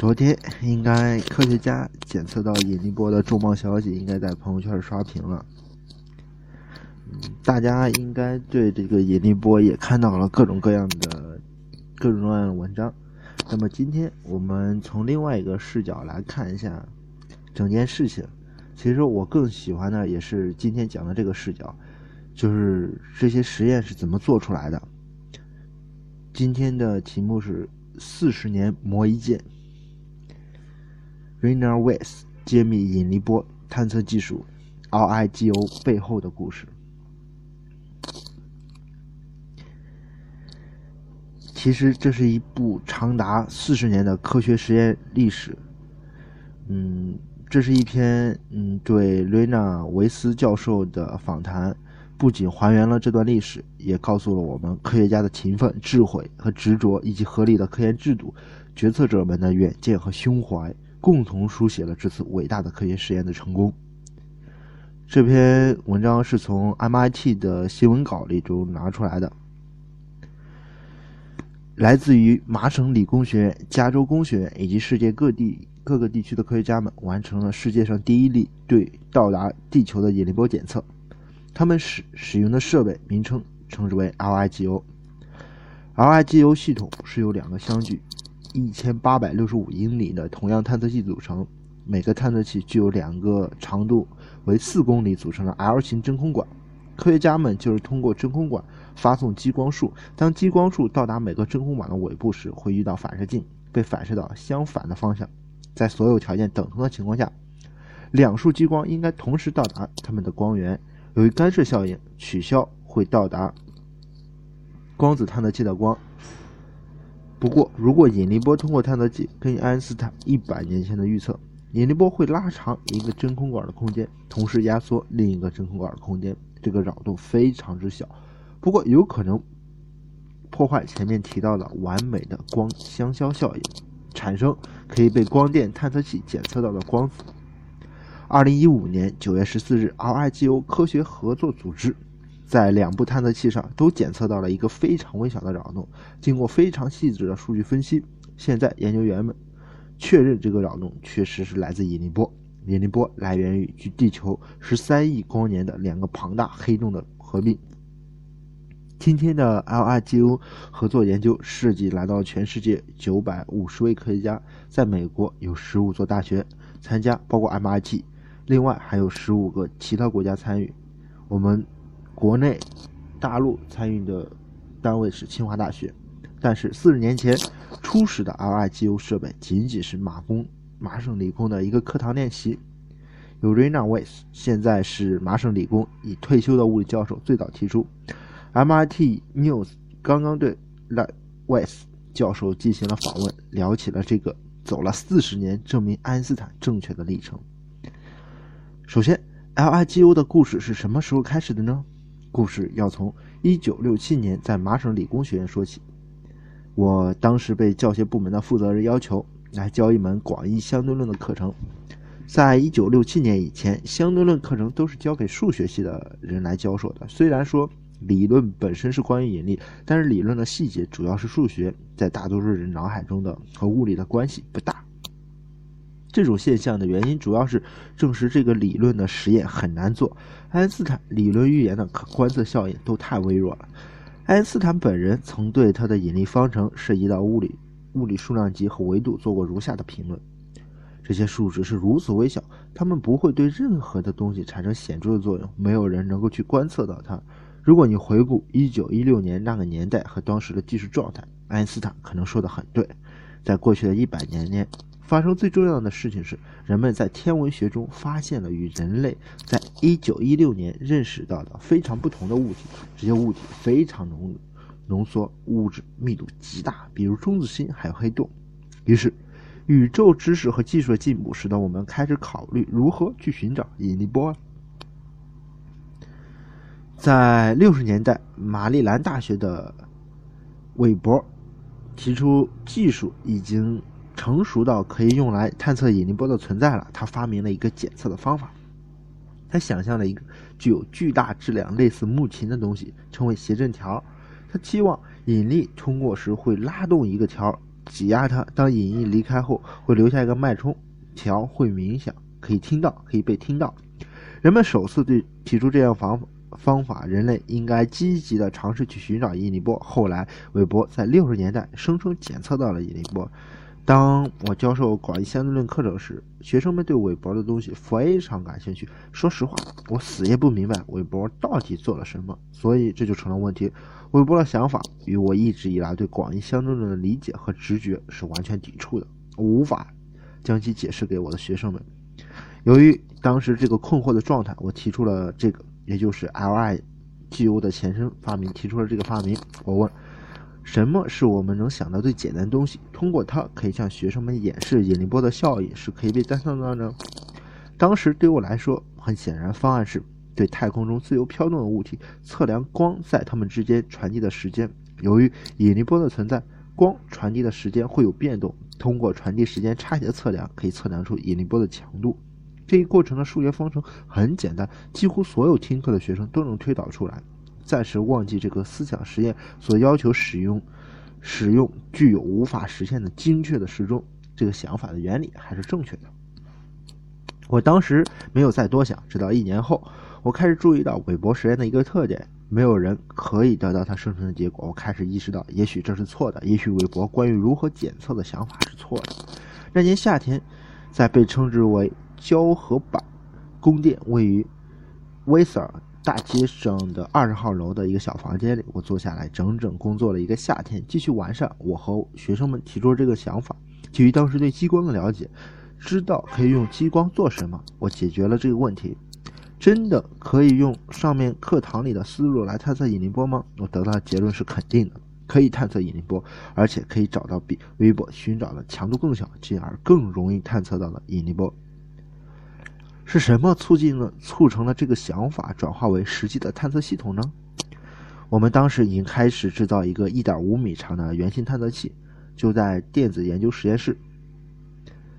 昨天应该科学家检测到引力波的重磅消息，应该在朋友圈刷屏了。嗯，大家应该对这个引力波也看到了各种各样的各种各样的文章。那么今天我们从另外一个视角来看一下整件事情。其实我更喜欢的也是今天讲的这个视角，就是这些实验是怎么做出来的。今天的题目是四十年磨一剑。Rainer Weiss 揭秘引力波探测技术 RIGO 背后的故事。其实这是一部长达四十年的科学实验历史。嗯，这是一篇嗯对瑞纳维斯教授的访谈，不仅还原了这段历史，也告诉了我们科学家的勤奋、智慧和执着，以及合理的科研制度，决策者们的远见和胸怀。共同书写了这次伟大的科学实验的成功。这篇文章是从 MIT 的新闻稿里中拿出来的，来自于麻省理工学院、加州工学院以及世界各地各个地区的科学家们完成了世界上第一例对到达地球的引力波检测。他们使使用的设备名称称之为 LIGO。LIGO 系统是由两个相距。一千八百六十五英里的同样探测器组成，每个探测器具有两个长度为四公里组成的 L 型真空管。科学家们就是通过真空管发送激光束，当激光束到达每个真空管的尾部时，会遇到反射镜，被反射到相反的方向。在所有条件等同的情况下，两束激光应该同时到达它们的光源。由于干涉效应，取消会到达光子探测器的光。不过，如果引力波通过探测器，根据爱因斯坦一百年前的预测，引力波会拉长一个真空管的空间，同时压缩另一个真空管的空间，这个扰动非常之小，不过有可能破坏前面提到的完美的光相消效应，产生可以被光电探测器检测到的光子。二零一五年九月十四日，RIGO 科学合作组织。在两部探测器上都检测到了一个非常微小的扰动。经过非常细致的数据分析，现在研究员们确认这个扰动确实是来自引力波。引力波来源于距地球十三亿光年的两个庞大黑洞的合并。今天的 LIGO 合作研究设计来到全世界九百五十位科学家，在美国有十五所大学参加，包括 MIT，另外还有十五个其他国家参与。我们。国内、大陆参与的单位是清华大学，但是四十年前初始的 LIGO 设备仅仅是马工麻省理工的一个课堂练习。由 Rainer Weiss 现在是麻省理工已退休的物理教授最早提出。MIT News 刚刚对 Weiss 教授进行了访问，聊起了这个走了四十年证明爱因斯坦正确的历程。首先，LIGO 的故事是什么时候开始的呢？故事要从1967年在麻省理工学院说起。我当时被教学部门的负责人要求来教一门广义相对论的课程。在1967年以前，相对论课程都是交给数学系的人来教授的。虽然说理论本身是关于引力，但是理论的细节主要是数学，在大多数人脑海中的和物理的关系不大。这种现象的原因主要是证实这个理论的实验很难做。爱因斯坦理论预言的可观测效应都太微弱了。爱因斯坦本人曾对他的引力方程涉及到物理、物理数量级和维度做过如下的评论：这些数值是如此微小，它们不会对任何的东西产生显著的作用，没有人能够去观测到它。如果你回顾1916年那个年代和当时的技术状态，爱因斯坦可能说的很对。在过去的一百年间。发生最重要的事情是，人们在天文学中发现了与人类在一九一六年认识到的非常不同的物体。这些物体非常浓浓缩，物质密度极大，比如中子星还有黑洞。于是，宇宙知识和技术的进步使得我们开始考虑如何去寻找引力波。在六十年代，马里兰大学的韦伯提出，技术已经。成熟到可以用来探测引力波的存在了。他发明了一个检测的方法。他想象了一个具有巨大质量、类似木琴的东西，称为谐振条。他期望引力通过时会拉动一个条，挤压它。当引力离开后，会留下一个脉冲条，会鸣响，可以听到，可以被听到。人们首次对提出这样方方法，人类应该积极的尝试去寻找引力波。后来，韦伯在六十年代声称检测到了引力波。当我教授广义相对论课程时，学生们对韦伯的东西非常感兴趣。说实话，我死也不明白韦伯到底做了什么，所以这就成了问题。韦伯的想法与我一直以来对广义相对论的理解和直觉是完全抵触的，无法将其解释给我的学生们。由于当时这个困惑的状态，我提出了这个，也就是 LIGO 的前身发明，提出了这个发明。我问。什么是我们能想到最简单的东西？通过它可以向学生们演示引力波的效应是可以被探测到呢？当时对我来说，很显然，方案是对太空中自由飘动的物体测量光在它们之间传递的时间。由于引力波的存在，光传递的时间会有变动。通过传递时间差异的测量，可以测量出引力波的强度。这一过程的数学方程很简单，几乎所有听课的学生都能推导出来。暂时忘记这个思想实验所要求使用使用具有无法实现的精确的时钟，这个想法的原理还是正确的。我当时没有再多想，直到一年后，我开始注意到韦伯实验的一个特点：没有人可以得到他生成的结果。我开始意识到，也许这是错的，也许韦伯关于如何检测的想法是错的。那年夏天，在被称之为胶合板宫殿位于威瑟尔。大街上的二十号楼的一个小房间里，我坐下来，整整工作了一个夏天，继续完善我和学生们提出这个想法。基于当时对激光的了解，知道可以用激光做什么，我解决了这个问题。真的可以用上面课堂里的思路来探测引力波吗？我得到的结论是肯定的，可以探测引力波，而且可以找到比微波寻找的强度更小，进而更容易探测到的引力波。是什么促进了、促成了这个想法转化为实际的探测系统呢？我们当时已经开始制造一个1.5米长的圆形探测器，就在电子研究实验室，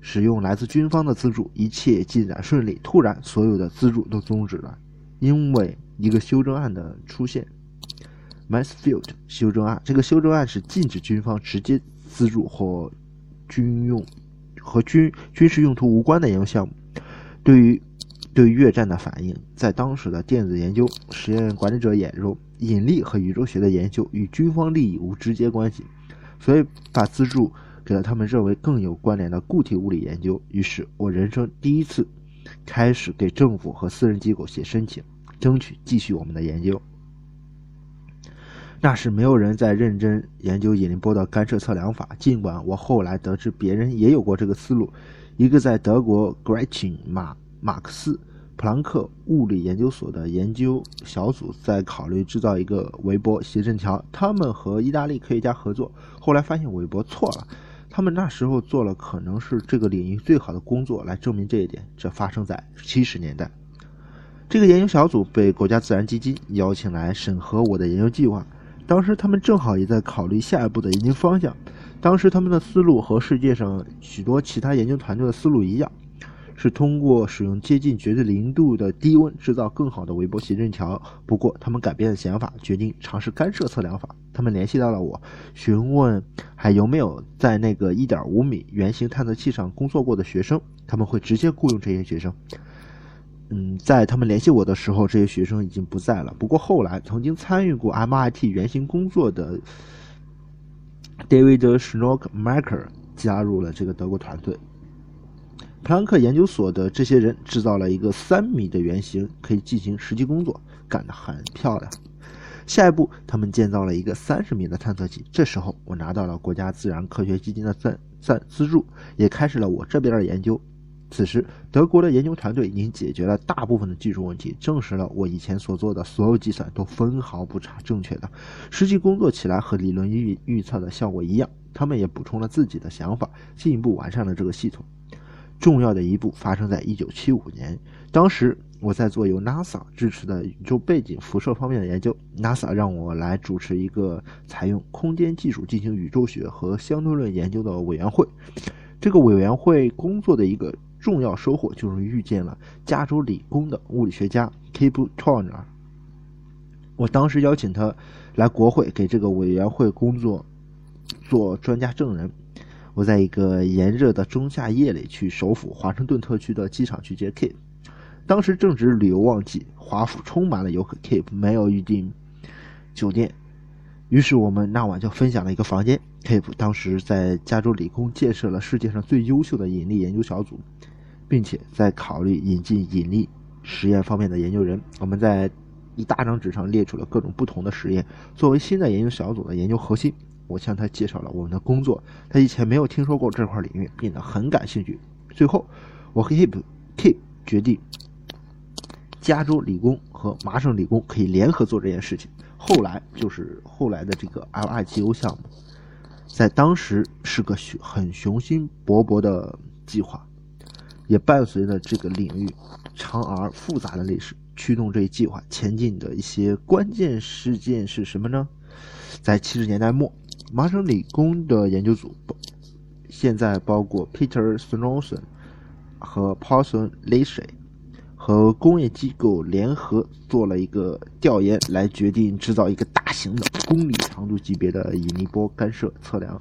使用来自军方的资助，一切进展顺利。突然，所有的资助都终止了，因为一个修正案的出现 ——Mansfield 修正案。这个修正案是禁止军方直接资助或军用和军军事用途无关的研究项目。对于对越战的反应，在当时的电子研究实验管理者眼中，引力和宇宙学的研究与军方利益无直接关系，所以把资助给了他们认为更有关联的固体物理研究。于是我人生第一次开始给政府和私人机构写申请，争取继续我们的研究。那时没有人在认真研究引力波的干涉测量法，尽管我后来得知别人也有过这个思路。一个在德国 Gretchen 马马克思普朗克物理研究所的研究小组在考虑制造一个韦伯谐振桥。他们和意大利科学家合作，后来发现韦伯错了。他们那时候做了可能是这个领域最好的工作来证明这一点。这发生在七十年代。这个研究小组被国家自然基金邀请来审核我的研究计划。当时他们正好也在考虑下一步的研究方向。当时他们的思路和世界上许多其他研究团队的思路一样，是通过使用接近绝对零度的低温制造更好的微波谐振桥。不过，他们改变了想法，决定尝试干涉测量法。他们联系到了我，询问还有没有在那个1.5米圆形探测器上工作过的学生，他们会直接雇佣这些学生。嗯，在他们联系我的时候，这些学生已经不在了。不过后来曾经参与过 MIT 原型工作的。David Schnockmaker 加入了这个德国团队。普朗克研究所的这些人制造了一个三米的圆形，可以进行实际工作，干得很漂亮。下一步，他们建造了一个三十米的探测器。这时候，我拿到了国家自然科学基金的赞赞资助，也开始了我这边的研究。此时，德国的研究团队已经解决了大部分的技术问题，证实了我以前所做的所有计算都分毫不差，正确的。实际工作起来和理论预预测的效果一样。他们也补充了自己的想法，进一步完善了这个系统。重要的一步发生在1975年，当时我在做由 NASA 支持的宇宙背景辐射方面的研究。NASA 让我来主持一个采用空间技术进行宇宙学和相对论研究的委员会。这个委员会工作的一个。重要收获就是遇见了加州理工的物理学家 Kip Thorne。我当时邀请他来国会给这个委员会工作做专家证人。我在一个炎热的仲夏夜里去首府华盛顿特区的机场去接 Kip，当时正值旅游旺季，华府充满了游客，Kip 没有预订酒店，于是我们那晚就分享了一个房间。Kip 当时在加州理工建设了世界上最优秀的引力研究小组，并且在考虑引进引力实验方面的研究人。我们在一大张纸上列出了各种不同的实验，作为新的研究小组的研究核心。我向他介绍了我们的工作，他以前没有听说过这块领域，变得很感兴趣。最后，我和 Hip Kip 决定，加州理工和麻省理工可以联合做这件事情。后来就是后来的这个 LIGO 项目，在当时是个雄很雄心勃勃的计划，也伴随着这个领域长而复杂的历史。驱动这一计划前进的一些关键事件是什么呢？在七十年代末。麻省理工的研究组，现在包括 Peter s n o w s o n 和 Paulson l a c y 和工业机构联合做了一个调研，来决定制造一个大型的公里长度级别的引力波干涉测量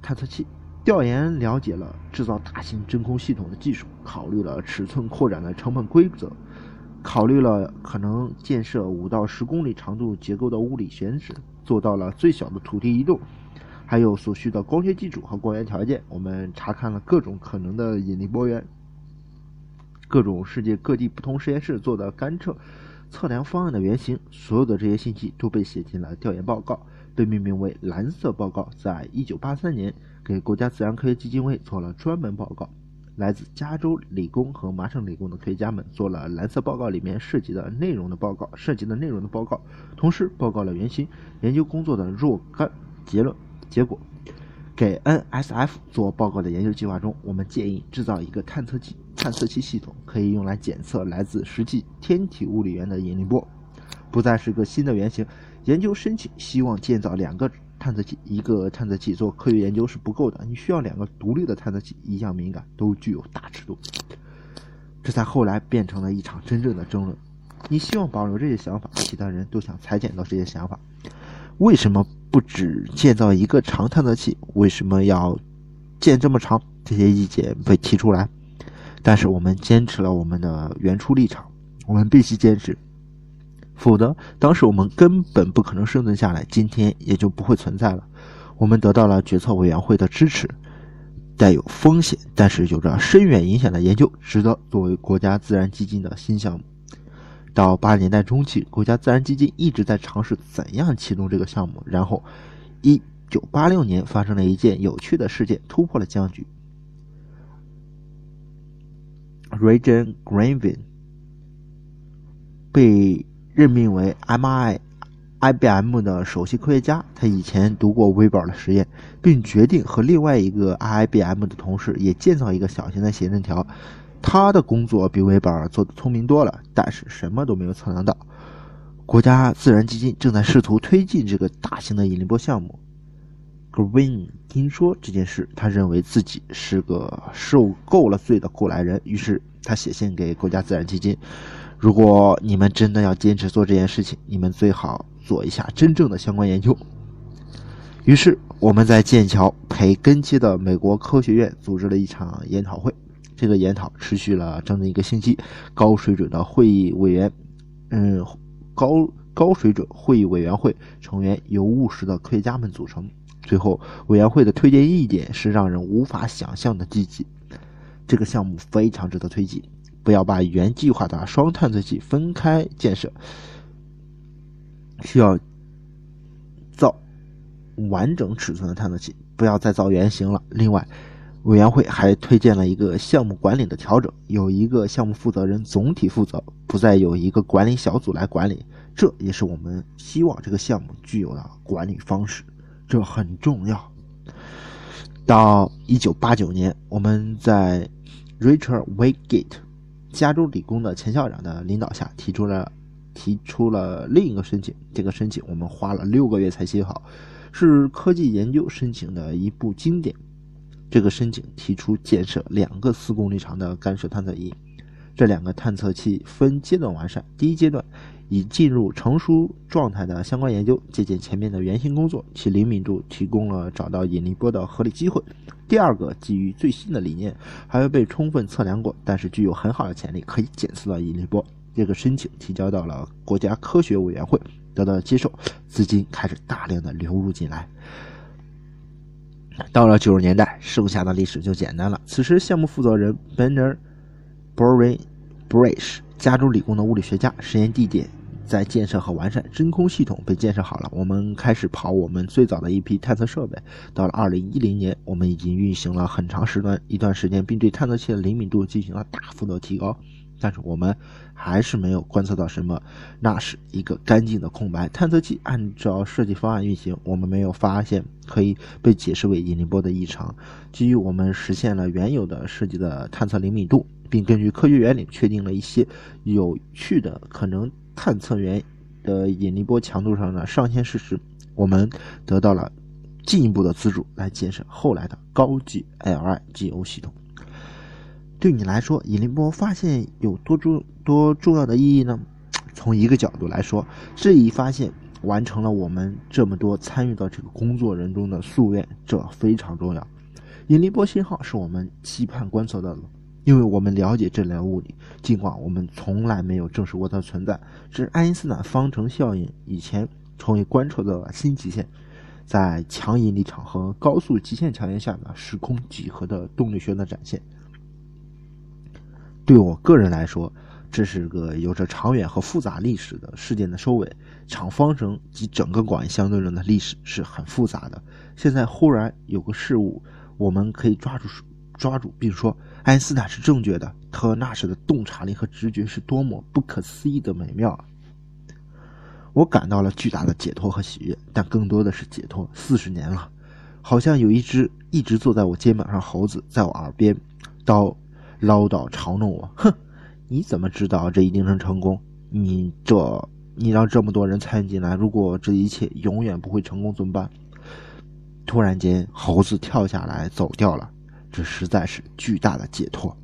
探测器。调研了解了制造大型真空系统的技术，考虑了尺寸扩展的成本规则，考虑了可能建设五到十公里长度结构的物理选址。做到了最小的土地移动，还有所需的光学基础和光源条件。我们查看了各种可能的引力波源，各种世界各地不同实验室做的干测测量方案的原型。所有的这些信息都被写进了调研报告，被命名为“蓝色报告”。在一九八三年，给国家自然科学基金会做了专门报告。来自加州理工和麻省理工的科学家们做了蓝色报告里面涉及的内容的报告，涉及的内容的报告，同时报告了原型研究工作的若干结论结果。给 NSF 做报告的研究计划中，我们建议制造一个探测器探测器系统，可以用来检测来自实际天体物理源的引力波，不再是个新的原型。研究申请希望建造两个。探测器一个探测器做科学研究是不够的，你需要两个独立的探测器，一样敏感，都具有大尺度。这才后来变成了一场真正的争论。你希望保留这些想法，其他人都想裁剪到这些想法。为什么不只建造一个长探测器？为什么要建这么长？这些意见被提出来，但是我们坚持了我们的原初立场，我们必须坚持。否则，当时我们根本不可能生存下来，今天也就不会存在了。我们得到了决策委员会的支持，带有风险但是有着深远影响的研究，值得作为国家自然基金的新项目。到八十年代中期，国家自然基金一直在尝试怎样启动这个项目。然后，一九八六年发生了一件有趣的事件，突破了僵局。Regan Granvin 被。任命为 MI IBM 的首席科学家，他以前读过微宝的实验，并决定和另外一个 IBM 的同事也建造一个小型的写真条。他的工作比微宝做的聪明多了，但是什么都没有测量到。国家自然基金正在试图推进这个大型的引力波项目。Green 听说这件事，他认为自己是个受够了罪的过来人，于是他写信给国家自然基金。如果你们真的要坚持做这件事情，你们最好做一下真正的相关研究。于是，我们在剑桥培根基的美国科学院组织了一场研讨会。这个研讨持续了整整一个星期，高水准的会议委员，嗯，高高水准会议委员会成员由务实的科学家们组成。最后，委员会的推荐意见是让人无法想象的积极。这个项目非常值得推进。不要把原计划的双探测器分开建设，需要造完整尺寸的探测器，不要再造原型了。另外，委员会还推荐了一个项目管理的调整，有一个项目负责人总体负责，不再有一个管理小组来管理。这也是我们希望这个项目具有的管理方式，这很重要。到一九八九年，我们在 Richard Waygate。加州理工的前校长的领导下，提出了提出了另一个申请。这个申请我们花了六个月才写好，是科技研究申请的一部经典。这个申请提出建设两个四公里长的干涉探测仪，这两个探测器分阶段完善。第一阶段已进入成熟状态的相关研究，借鉴前面的原型工作，其灵敏度提供了找到引力波的合理机会。第二个，基于最新的理念，还未被充分测量过，但是具有很好的潜力，可以检测到引力波。这个申请提交到了国家科学委员会，得到接受，资金开始大量的流入进来。到了九十年代，剩下的历史就简单了。此时，项目负责人 Bernard Boring Brish，加州理工的物理学家，实验地点在建设和完善，真空系统被建设好了。我们开始跑我们最早的一批探测设备。到了二零一零年，我们已经运行了很长时段一段时间，并对探测器的灵敏度进行了大幅的提高。但是我们还是没有观测到什么，那是一个干净的空白。探测器按照设计方案运行，我们没有发现可以被解释为引力波的异常。基于我们实现了原有的设计的探测灵敏度，并根据科学原理确定了一些有趣的可能探测源的引力波强度上的上限事实，我们得到了进一步的资助来建设后来的高级 LIGO 系统。对你来说，引力波发现有多重多重要的意义呢？从一个角度来说，这一发现完成了我们这么多参与到这个工作人中的夙愿，这非常重要。引力波信号是我们期盼观测到的，因为我们了解这类物理，尽管我们从来没有证实过它的存在。这是爱因斯坦方程效应以前从未观测的新极限，在强引力场和高速极限条件下的时空几何的动力学的展现。对我个人来说，这是个有着长远和复杂历史的事件的收尾。场方程及整个广义相对论的历史是很复杂的。现在忽然有个事物，我们可以抓住抓住，并说爱因斯坦是正确的。特纳什的洞察力和直觉是多么不可思议的美妙啊！我感到了巨大的解脱和喜悦，但更多的是解脱。四十年了，好像有一只一直坐在我肩膀上猴子在我耳边叨。唠叨嘲弄我，哼！你怎么知道这一定能成功？你这，你让这么多人参与进来，如果这一切永远不会成功怎么办？突然间，猴子跳下来走掉了，这实在是巨大的解脱。